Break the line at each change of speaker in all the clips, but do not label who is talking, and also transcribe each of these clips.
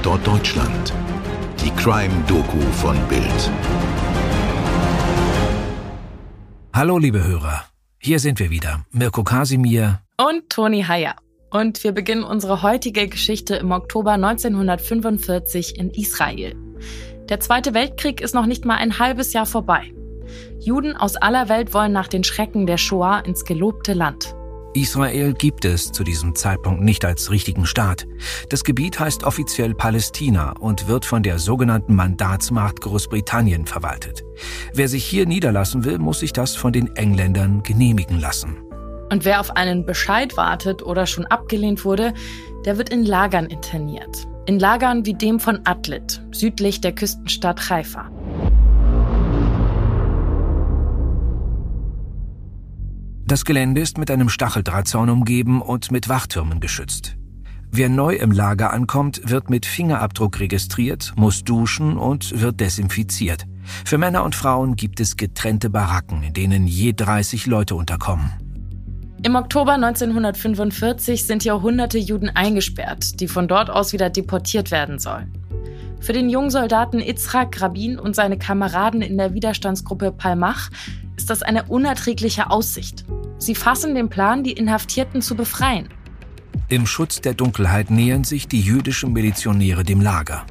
Tatort Deutschland. Die Crime-Doku von Bild.
Hallo, liebe Hörer. Hier sind wir wieder. Mirko Kasimir
und Toni Heyer. Und wir beginnen unsere heutige Geschichte im Oktober 1945 in Israel. Der Zweite Weltkrieg ist noch nicht mal ein halbes Jahr vorbei. Juden aus aller Welt wollen nach den Schrecken der Shoah ins gelobte Land.
Israel gibt es zu diesem Zeitpunkt nicht als richtigen Staat. Das Gebiet heißt offiziell Palästina und wird von der sogenannten Mandatsmacht Großbritannien verwaltet. Wer sich hier niederlassen will, muss sich das von den Engländern genehmigen lassen.
Und wer auf einen Bescheid wartet oder schon abgelehnt wurde, der wird in Lagern interniert. In Lagern wie dem von Atlit, südlich der Küstenstadt Haifa.
Das Gelände ist mit einem Stacheldrahtzaun umgeben und mit Wachtürmen geschützt. Wer neu im Lager ankommt, wird mit Fingerabdruck registriert, muss duschen und wird desinfiziert. Für Männer und Frauen gibt es getrennte Baracken, in denen je 30 Leute unterkommen.
Im Oktober 1945 sind hier hunderte Juden eingesperrt, die von dort aus wieder deportiert werden sollen. Für den jungen Soldaten Itzhak Rabin und seine Kameraden in der Widerstandsgruppe Palmach ist das eine unerträgliche Aussicht. Sie fassen den Plan, die Inhaftierten zu befreien.
Im Schutz der Dunkelheit nähern sich die jüdischen Milizionäre dem Lager.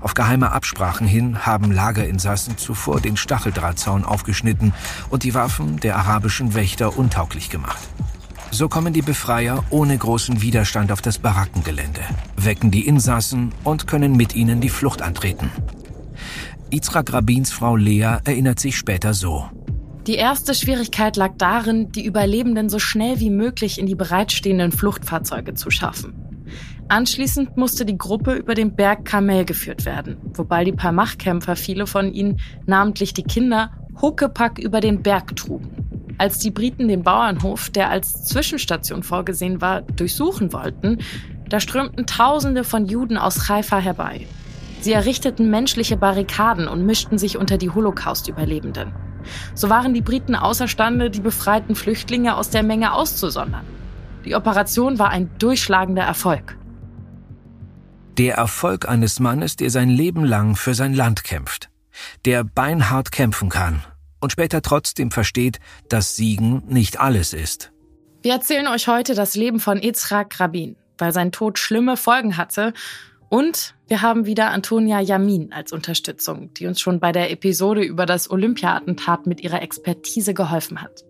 Auf geheime Absprachen hin haben Lagerinsassen zuvor den Stacheldrahtzaun aufgeschnitten und die Waffen der arabischen Wächter untauglich gemacht. So kommen die Befreier ohne großen Widerstand auf das Barackengelände, wecken die Insassen und können mit ihnen die Flucht antreten. Yitzhak Rabins Frau Lea erinnert sich später so.
Die erste Schwierigkeit lag darin, die Überlebenden so schnell wie möglich in die bereitstehenden Fluchtfahrzeuge zu schaffen. Anschließend musste die Gruppe über den Berg Kamel geführt werden, wobei die Palmach-Kämpfer viele von ihnen, namentlich die Kinder, Huckepack über den Berg trugen. Als die Briten den Bauernhof, der als Zwischenstation vorgesehen war, durchsuchen wollten, da strömten Tausende von Juden aus Haifa herbei. Sie errichteten menschliche Barrikaden und mischten sich unter die Holocaust-Überlebenden. So waren die Briten außerstande, die befreiten Flüchtlinge aus der Menge auszusondern. Die Operation war ein durchschlagender Erfolg.
Der Erfolg eines Mannes, der sein Leben lang für sein Land kämpft, der beinhart kämpfen kann und später trotzdem versteht, dass Siegen nicht alles ist.
Wir erzählen euch heute das Leben von Yitzhak Rabin, weil sein Tod schlimme Folgen hatte und wir haben wieder Antonia Yamin als Unterstützung, die uns schon bei der Episode über das Olympia-Attentat mit ihrer Expertise geholfen hat.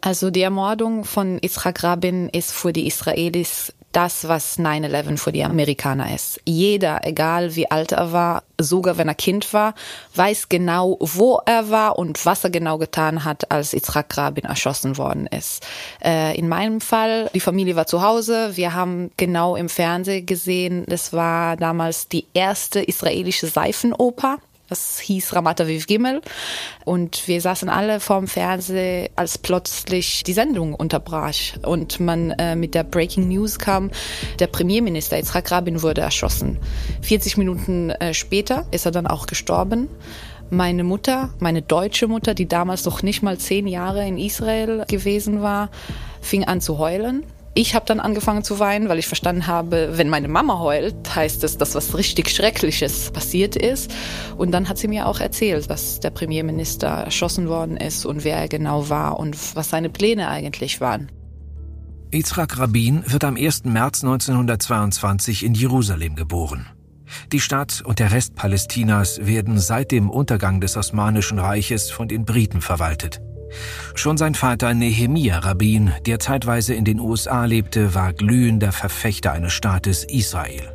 Also die Ermordung von Yitzhak Rabin ist für die Israelis das, was 9-11 für die Amerikaner ist. Jeder, egal wie alt er war, sogar wenn er Kind war, weiß genau, wo er war und was er genau getan hat, als Yitzhak Rabin erschossen worden ist. Äh, in meinem Fall, die Familie war zu Hause, wir haben genau im Fernsehen gesehen, das war damals die erste israelische Seifenoper das hieß Ramat Aviv Gimel. Und wir saßen alle vorm Fernseher, als plötzlich die Sendung unterbrach und man äh, mit der Breaking News kam, der Premierminister Yitzhak Rabin wurde erschossen. 40 Minuten äh, später ist er dann auch gestorben. Meine Mutter, meine deutsche Mutter, die damals noch nicht mal zehn Jahre in Israel gewesen war, fing an zu heulen ich habe dann angefangen zu weinen, weil ich verstanden habe, wenn meine Mama heult, heißt es, dass was richtig Schreckliches passiert ist. Und dann hat sie mir auch erzählt, dass der Premierminister erschossen worden ist und wer er genau war und was seine Pläne eigentlich waren.
Yitzhak Rabin wird am 1. März 1922 in Jerusalem geboren. Die Stadt und der Rest Palästinas werden seit dem Untergang des Osmanischen Reiches von den Briten verwaltet. Schon sein Vater Nehemia Rabin, der zeitweise in den USA lebte, war glühender Verfechter eines Staates Israel.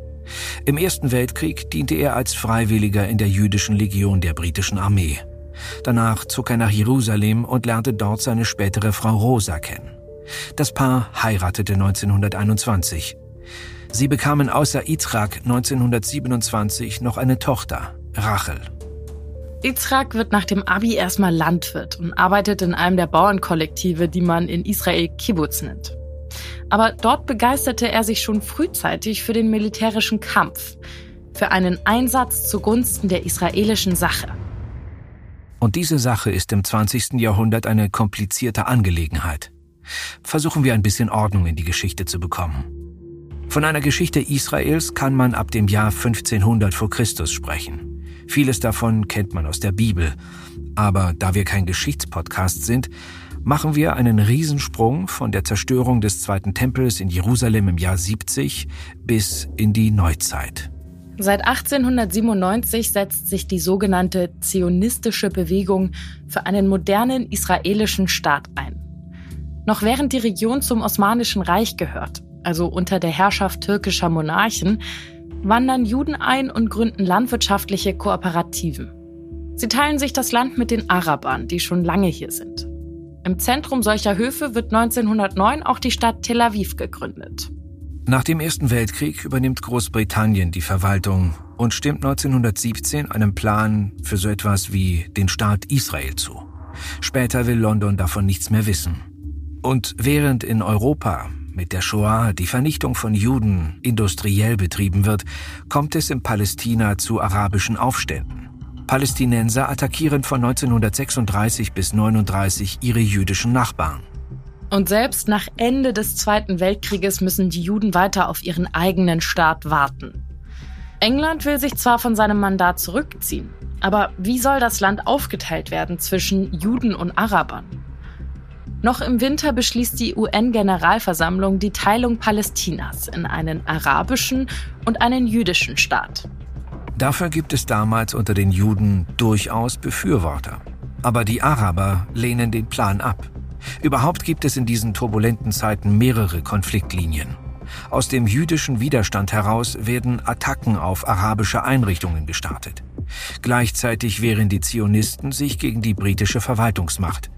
Im Ersten Weltkrieg diente er als Freiwilliger in der jüdischen Legion der britischen Armee. Danach zog er nach Jerusalem und lernte dort seine spätere Frau Rosa kennen. Das Paar heiratete 1921. Sie bekamen außer Yitzhak 1927 noch eine Tochter, Rachel.
Yitzhak wird nach dem Abi erstmal Landwirt und arbeitet in einem der Bauernkollektive, die man in Israel Kibbutz nennt. Aber dort begeisterte er sich schon frühzeitig für den militärischen Kampf, für einen Einsatz zugunsten der israelischen Sache.
Und diese Sache ist im 20. Jahrhundert eine komplizierte Angelegenheit. Versuchen wir ein bisschen Ordnung in die Geschichte zu bekommen. Von einer Geschichte Israels kann man ab dem Jahr 1500 vor Christus sprechen. Vieles davon kennt man aus der Bibel. Aber da wir kein Geschichtspodcast sind, machen wir einen Riesensprung von der Zerstörung des Zweiten Tempels in Jerusalem im Jahr 70 bis in die Neuzeit.
Seit 1897 setzt sich die sogenannte zionistische Bewegung für einen modernen israelischen Staat ein. Noch während die Region zum Osmanischen Reich gehört, also unter der Herrschaft türkischer Monarchen, wandern Juden ein und gründen landwirtschaftliche Kooperativen. Sie teilen sich das Land mit den Arabern, die schon lange hier sind. Im Zentrum solcher Höfe wird 1909 auch die Stadt Tel Aviv gegründet.
Nach dem Ersten Weltkrieg übernimmt Großbritannien die Verwaltung und stimmt 1917 einem Plan für so etwas wie den Staat Israel zu. Später will London davon nichts mehr wissen. Und während in Europa mit der Shoah die Vernichtung von Juden industriell betrieben wird, kommt es in Palästina zu arabischen Aufständen. Palästinenser attackieren von 1936 bis 1939 ihre jüdischen Nachbarn.
Und selbst nach Ende des Zweiten Weltkrieges müssen die Juden weiter auf ihren eigenen Staat warten. England will sich zwar von seinem Mandat zurückziehen, aber wie soll das Land aufgeteilt werden zwischen Juden und Arabern? Noch im Winter beschließt die UN-Generalversammlung die Teilung Palästinas in einen arabischen und einen jüdischen Staat.
Dafür gibt es damals unter den Juden durchaus Befürworter. Aber die Araber lehnen den Plan ab. Überhaupt gibt es in diesen turbulenten Zeiten mehrere Konfliktlinien. Aus dem jüdischen Widerstand heraus werden Attacken auf arabische Einrichtungen gestartet. Gleichzeitig wehren die Zionisten sich gegen die britische Verwaltungsmacht.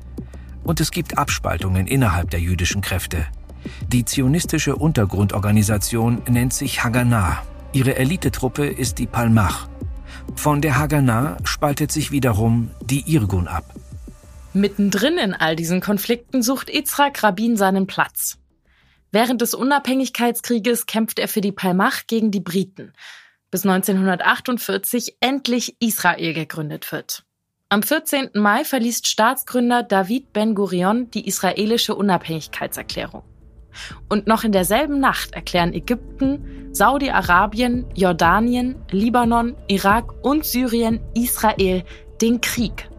Und es gibt Abspaltungen innerhalb der jüdischen Kräfte. Die zionistische Untergrundorganisation nennt sich Haganah. Ihre Elitetruppe ist die Palmach. Von der Haganah spaltet sich wiederum die Irgun ab.
Mittendrin in all diesen Konflikten sucht Yitzhak Rabin seinen Platz. Während des Unabhängigkeitskrieges kämpft er für die Palmach gegen die Briten, bis 1948 endlich Israel gegründet wird. Am 14. Mai verliest Staatsgründer David Ben-Gurion die israelische Unabhängigkeitserklärung. Und noch in derselben Nacht erklären Ägypten, Saudi-Arabien, Jordanien, Libanon, Irak und Syrien Israel den Krieg.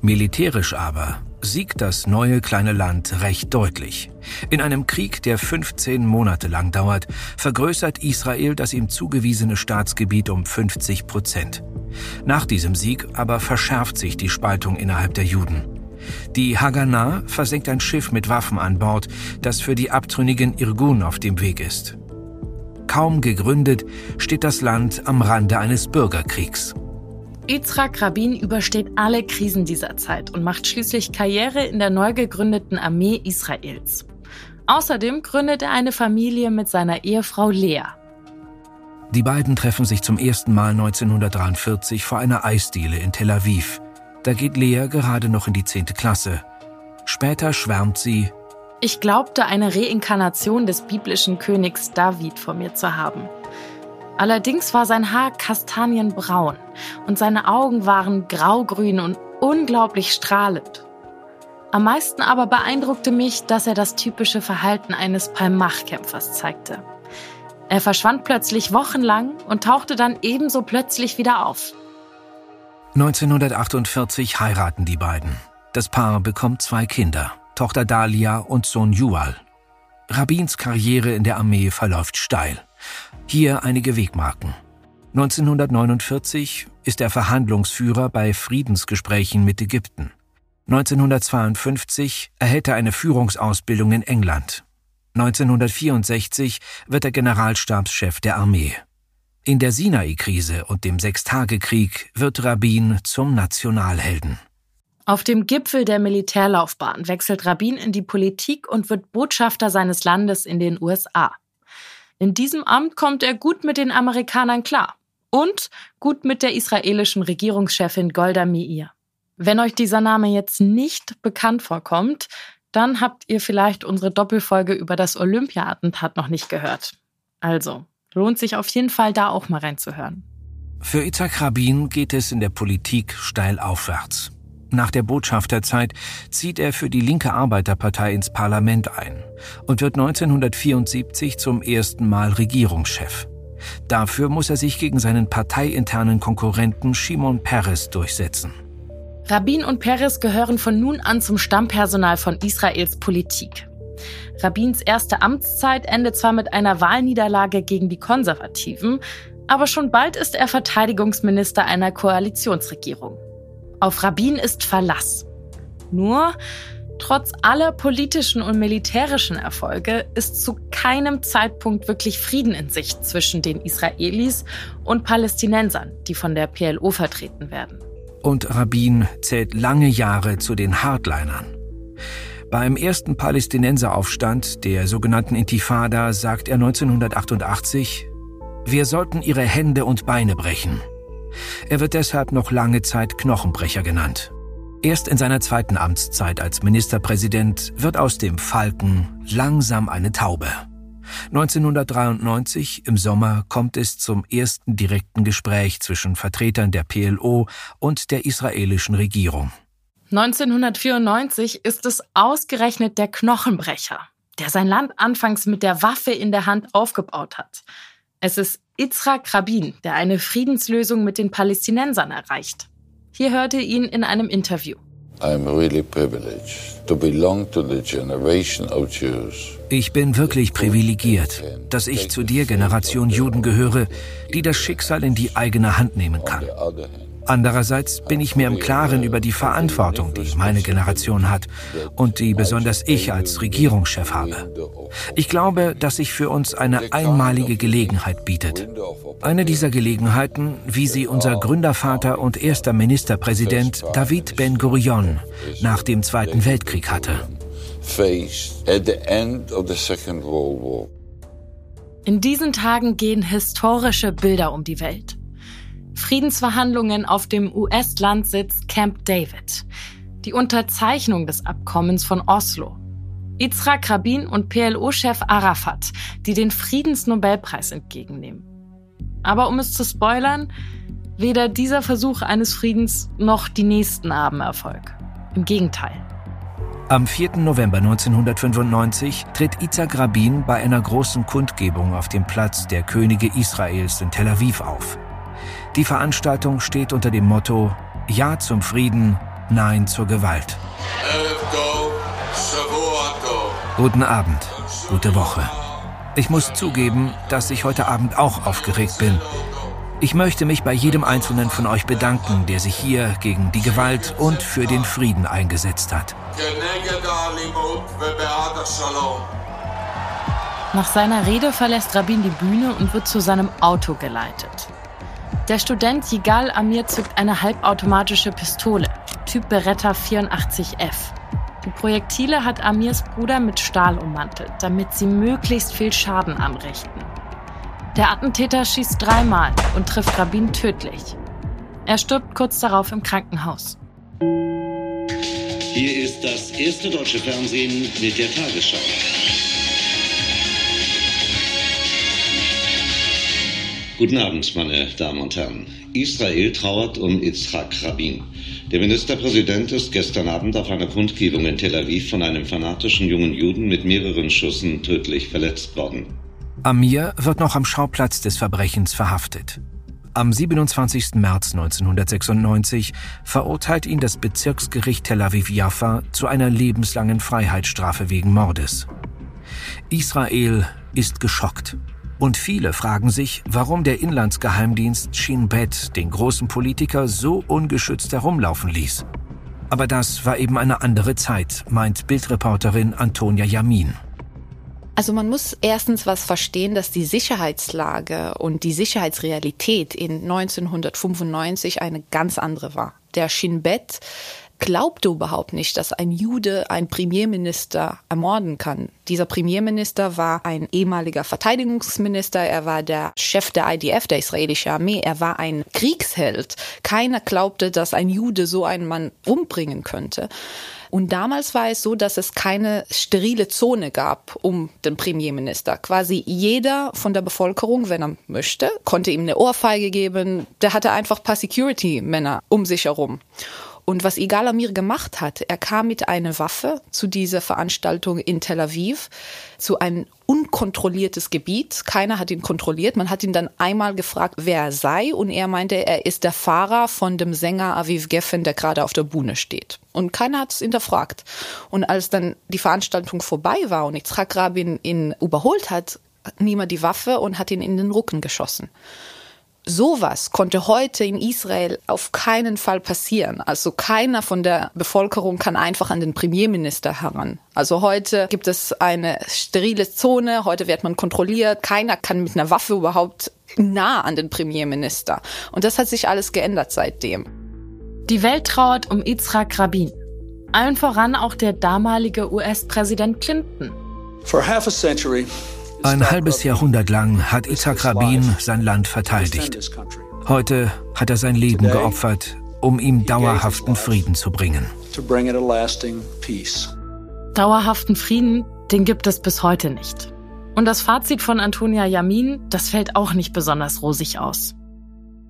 Militärisch aber siegt das neue kleine Land recht deutlich. In einem Krieg, der 15 Monate lang dauert, vergrößert Israel das ihm zugewiesene Staatsgebiet um 50 Prozent. Nach diesem Sieg aber verschärft sich die Spaltung innerhalb der Juden. Die Haganah versenkt ein Schiff mit Waffen an Bord, das für die abtrünnigen Irgun auf dem Weg ist. Kaum gegründet steht das Land am Rande eines Bürgerkriegs.
Yitzhak Rabin übersteht alle Krisen dieser Zeit und macht schließlich Karriere in der neu gegründeten Armee Israels. Außerdem gründet er eine Familie mit seiner Ehefrau Lea.
Die beiden treffen sich zum ersten Mal 1943 vor einer Eisdiele in Tel Aviv. Da geht Lea gerade noch in die zehnte Klasse. Später schwärmt sie.
Ich glaubte, eine Reinkarnation des biblischen Königs David vor mir zu haben. Allerdings war sein Haar kastanienbraun und seine Augen waren graugrün und unglaublich strahlend. Am meisten aber beeindruckte mich, dass er das typische Verhalten eines Palmach-Kämpfers zeigte. Er verschwand plötzlich wochenlang und tauchte dann ebenso plötzlich wieder auf.
1948 heiraten die beiden. Das Paar bekommt zwei Kinder, Tochter Dalia und Sohn Jual. Rabins Karriere in der Armee verläuft steil. Hier einige Wegmarken. 1949 ist er Verhandlungsführer bei Friedensgesprächen mit Ägypten. 1952 erhält er eine Führungsausbildung in England. 1964 wird er Generalstabschef der Armee. In der Sinai-Krise und dem Sechstagekrieg wird Rabin zum Nationalhelden.
Auf dem Gipfel der Militärlaufbahn wechselt Rabin in die Politik und wird Botschafter seines Landes in den USA. In diesem Amt kommt er gut mit den Amerikanern klar und gut mit der israelischen Regierungschefin Golda Meir. Wenn euch dieser Name jetzt nicht bekannt vorkommt, dann habt ihr vielleicht unsere Doppelfolge über das Olympia-Attentat noch nicht gehört. Also, lohnt sich auf jeden Fall da auch mal reinzuhören.
Für Itzhak Rabin geht es in der Politik steil aufwärts. Nach der Botschafterzeit zieht er für die linke Arbeiterpartei ins Parlament ein und wird 1974 zum ersten Mal Regierungschef. Dafür muss er sich gegen seinen parteiinternen Konkurrenten Shimon Peres durchsetzen.
Rabin und Peres gehören von nun an zum Stammpersonal von Israels Politik. Rabins erste Amtszeit endet zwar mit einer Wahlniederlage gegen die Konservativen, aber schon bald ist er Verteidigungsminister einer Koalitionsregierung. Auf Rabin ist Verlass. Nur, trotz aller politischen und militärischen Erfolge ist zu keinem Zeitpunkt wirklich Frieden in Sicht zwischen den Israelis und Palästinensern, die von der PLO vertreten werden.
Und Rabin zählt lange Jahre zu den Hardlinern. Beim ersten Palästinenseraufstand, der sogenannten Intifada, sagt er 1988, wir sollten ihre Hände und Beine brechen. Er wird deshalb noch lange Zeit Knochenbrecher genannt. Erst in seiner zweiten Amtszeit als Ministerpräsident wird aus dem Falken langsam eine Taube. 1993 im Sommer kommt es zum ersten direkten Gespräch zwischen Vertretern der PLO und der israelischen Regierung.
1994 ist es ausgerechnet der Knochenbrecher, der sein Land anfangs mit der Waffe in der Hand aufgebaut hat. Es ist Yitzhak Rabin, der eine Friedenslösung mit den Palästinensern erreicht. Hier hörte ihn in einem Interview.
Ich bin wirklich privilegiert, dass ich zu der Generation Juden gehöre, die das Schicksal in die eigene Hand nehmen kann. Andererseits bin ich mir im Klaren über die Verantwortung, die meine Generation hat und die besonders ich als Regierungschef habe. Ich glaube, dass sich für uns eine einmalige Gelegenheit bietet. Eine dieser Gelegenheiten, wie sie unser Gründervater und erster Ministerpräsident David Ben-Gurion nach dem Zweiten Weltkrieg hatte.
In diesen Tagen gehen historische Bilder um die Welt. Friedensverhandlungen auf dem US-Landsitz Camp David, die Unterzeichnung des Abkommens von Oslo, Yitzhak Rabin und PLO-Chef Arafat, die den Friedensnobelpreis entgegennehmen. Aber um es zu spoilern, weder dieser Versuch eines Friedens noch die nächsten haben Erfolg. Im Gegenteil.
Am 4. November 1995 tritt Yitzhak Rabin bei einer großen Kundgebung auf dem Platz der Könige Israels in Tel Aviv auf. Die Veranstaltung steht unter dem Motto Ja zum Frieden, Nein zur Gewalt. Guten Abend, gute Woche. Ich muss zugeben, dass ich heute Abend auch aufgeregt bin. Ich möchte mich bei jedem Einzelnen von euch bedanken, der sich hier gegen die Gewalt und für den Frieden eingesetzt hat.
Nach seiner Rede verlässt Rabin die Bühne und wird zu seinem Auto geleitet. Der Student Yigal Amir zückt eine halbautomatische Pistole, Typ Beretta 84F. Die Projektile hat Amirs Bruder mit Stahl ummantelt, damit sie möglichst viel Schaden anrichten. Der Attentäter schießt dreimal und trifft Rabin tödlich. Er stirbt kurz darauf im Krankenhaus.
Hier ist das erste deutsche Fernsehen mit der Tagesschau. Guten Abend, meine Damen und Herren. Israel trauert um Yitzhak Rabin. Der Ministerpräsident ist gestern Abend auf einer Kundgebung in Tel Aviv von einem fanatischen jungen Juden mit mehreren Schüssen tödlich verletzt worden.
Amir wird noch am Schauplatz des Verbrechens verhaftet. Am 27. März 1996 verurteilt ihn das Bezirksgericht Tel Aviv-Jaffa zu einer lebenslangen Freiheitsstrafe wegen Mordes. Israel ist geschockt. Und viele fragen sich, warum der Inlandsgeheimdienst Shin Bet den großen Politiker so ungeschützt herumlaufen ließ. Aber das war eben eine andere Zeit, meint Bildreporterin Antonia Yamin.
Also man muss erstens was verstehen, dass die Sicherheitslage und die Sicherheitsrealität in 1995 eine ganz andere war. Der Shin Bet glaubte überhaupt nicht, dass ein Jude einen Premierminister ermorden kann. Dieser Premierminister war ein ehemaliger Verteidigungsminister, er war der Chef der IDF, der israelischen Armee, er war ein Kriegsheld. Keiner glaubte, dass ein Jude so einen Mann umbringen könnte. Und damals war es so, dass es keine sterile Zone gab um den Premierminister. Quasi jeder von der Bevölkerung, wenn er möchte, konnte ihm eine Ohrfeige geben. Der hatte einfach ein paar Security-Männer um sich herum. Und was Igal Amir gemacht hat, er kam mit einer Waffe zu dieser Veranstaltung in Tel Aviv, zu einem unkontrolliertes Gebiet. Keiner hat ihn kontrolliert. Man hat ihn dann einmal gefragt, wer er sei. Und er meinte, er ist der Fahrer von dem Sänger Aviv Geffen, der gerade auf der Bühne steht. Und keiner hat es hinterfragt. Und als dann die Veranstaltung vorbei war und Yitzhak Rabin ihn überholt hat, er die Waffe und hat ihn in den Rücken geschossen. Sowas konnte heute in Israel auf keinen Fall passieren. Also keiner von der Bevölkerung kann einfach an den Premierminister heran. Also heute gibt es eine sterile Zone, heute wird man kontrolliert, keiner kann mit einer Waffe überhaupt nah an den Premierminister. Und das hat sich alles geändert seitdem.
Die Welt trauert um Yitzhak Rabin. Allen voran auch der damalige US-Präsident Clinton.
For half a century, ein halbes Jahrhundert lang hat Isaac Rabin sein Land verteidigt. Heute hat er sein Leben geopfert, um ihm dauerhaften Frieden zu bringen.
Dauerhaften Frieden, den gibt es bis heute nicht. Und das Fazit von Antonia Yamin, das fällt auch nicht besonders rosig aus.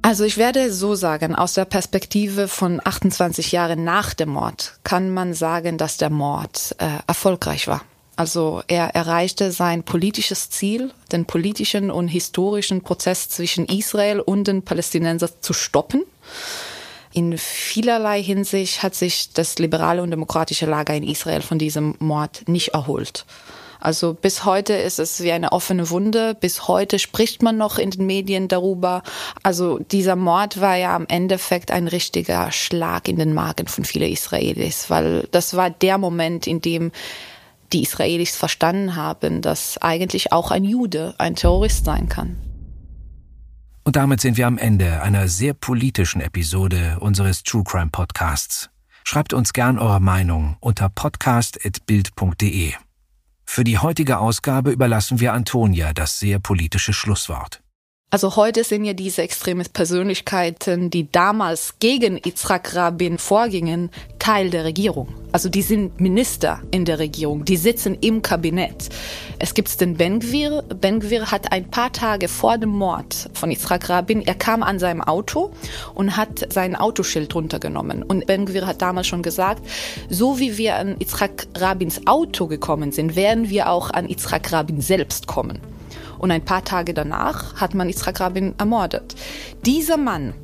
Also ich werde so sagen, aus der Perspektive von 28 Jahren nach dem Mord kann man sagen, dass der Mord äh, erfolgreich war. Also er erreichte sein politisches Ziel, den politischen und historischen Prozess zwischen Israel und den Palästinensern zu stoppen. In vielerlei Hinsicht hat sich das liberale und demokratische Lager in Israel von diesem Mord nicht erholt. Also bis heute ist es wie eine offene Wunde. Bis heute spricht man noch in den Medien darüber. Also dieser Mord war ja am Endeffekt ein richtiger Schlag in den Magen von vielen Israelis, weil das war der Moment, in dem die Israelis verstanden haben, dass eigentlich auch ein Jude ein Terrorist sein kann.
Und damit sind wir am Ende einer sehr politischen Episode unseres True Crime Podcasts. Schreibt uns gern eure Meinung unter podcast.bild.de. Für die heutige Ausgabe überlassen wir Antonia das sehr politische Schlusswort.
Also heute sind ja diese extreme Persönlichkeiten, die damals gegen Yitzhak Rabin vorgingen, Teil der Regierung. Also die sind Minister in der Regierung, die sitzen im Kabinett. Es gibt den Ben-Gvir. Ben-Gvir hat ein paar Tage vor dem Mord von Yitzhak Rabin, er kam an seinem Auto und hat sein Autoschild runtergenommen. Und Ben-Gvir hat damals schon gesagt, so wie wir an Yitzhak Rabins Auto gekommen sind, werden wir auch an Yitzhak Rabin selbst kommen. Und ein paar Tage danach hat man Yitzhak Rabin ermordet. Dieser Mann,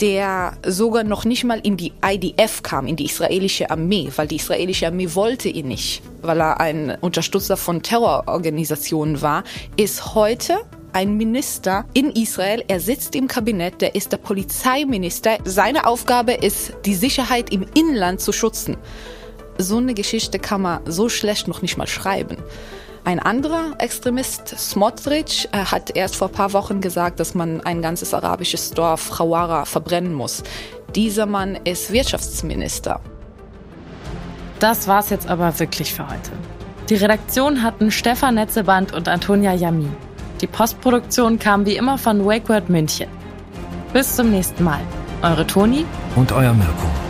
der sogar noch nicht mal in die IDF kam, in die israelische Armee, weil die israelische Armee wollte ihn nicht, weil er ein Unterstützer von Terrororganisationen war, ist heute ein Minister in Israel. Er sitzt im Kabinett, der ist der Polizeiminister. Seine Aufgabe ist, die Sicherheit im Inland zu schützen. So eine Geschichte kann man so schlecht noch nicht mal schreiben. Ein anderer Extremist, Smotrich, äh, hat erst vor ein paar Wochen gesagt, dass man ein ganzes arabisches Dorf, Khawara, verbrennen muss. Dieser Mann ist Wirtschaftsminister.
Das war's jetzt aber wirklich für heute. Die Redaktion hatten Stefan Netzeband und Antonia Yamin. Die Postproduktion kam wie immer von WakeWord München. Bis zum nächsten Mal. Eure Toni
und euer Mirko.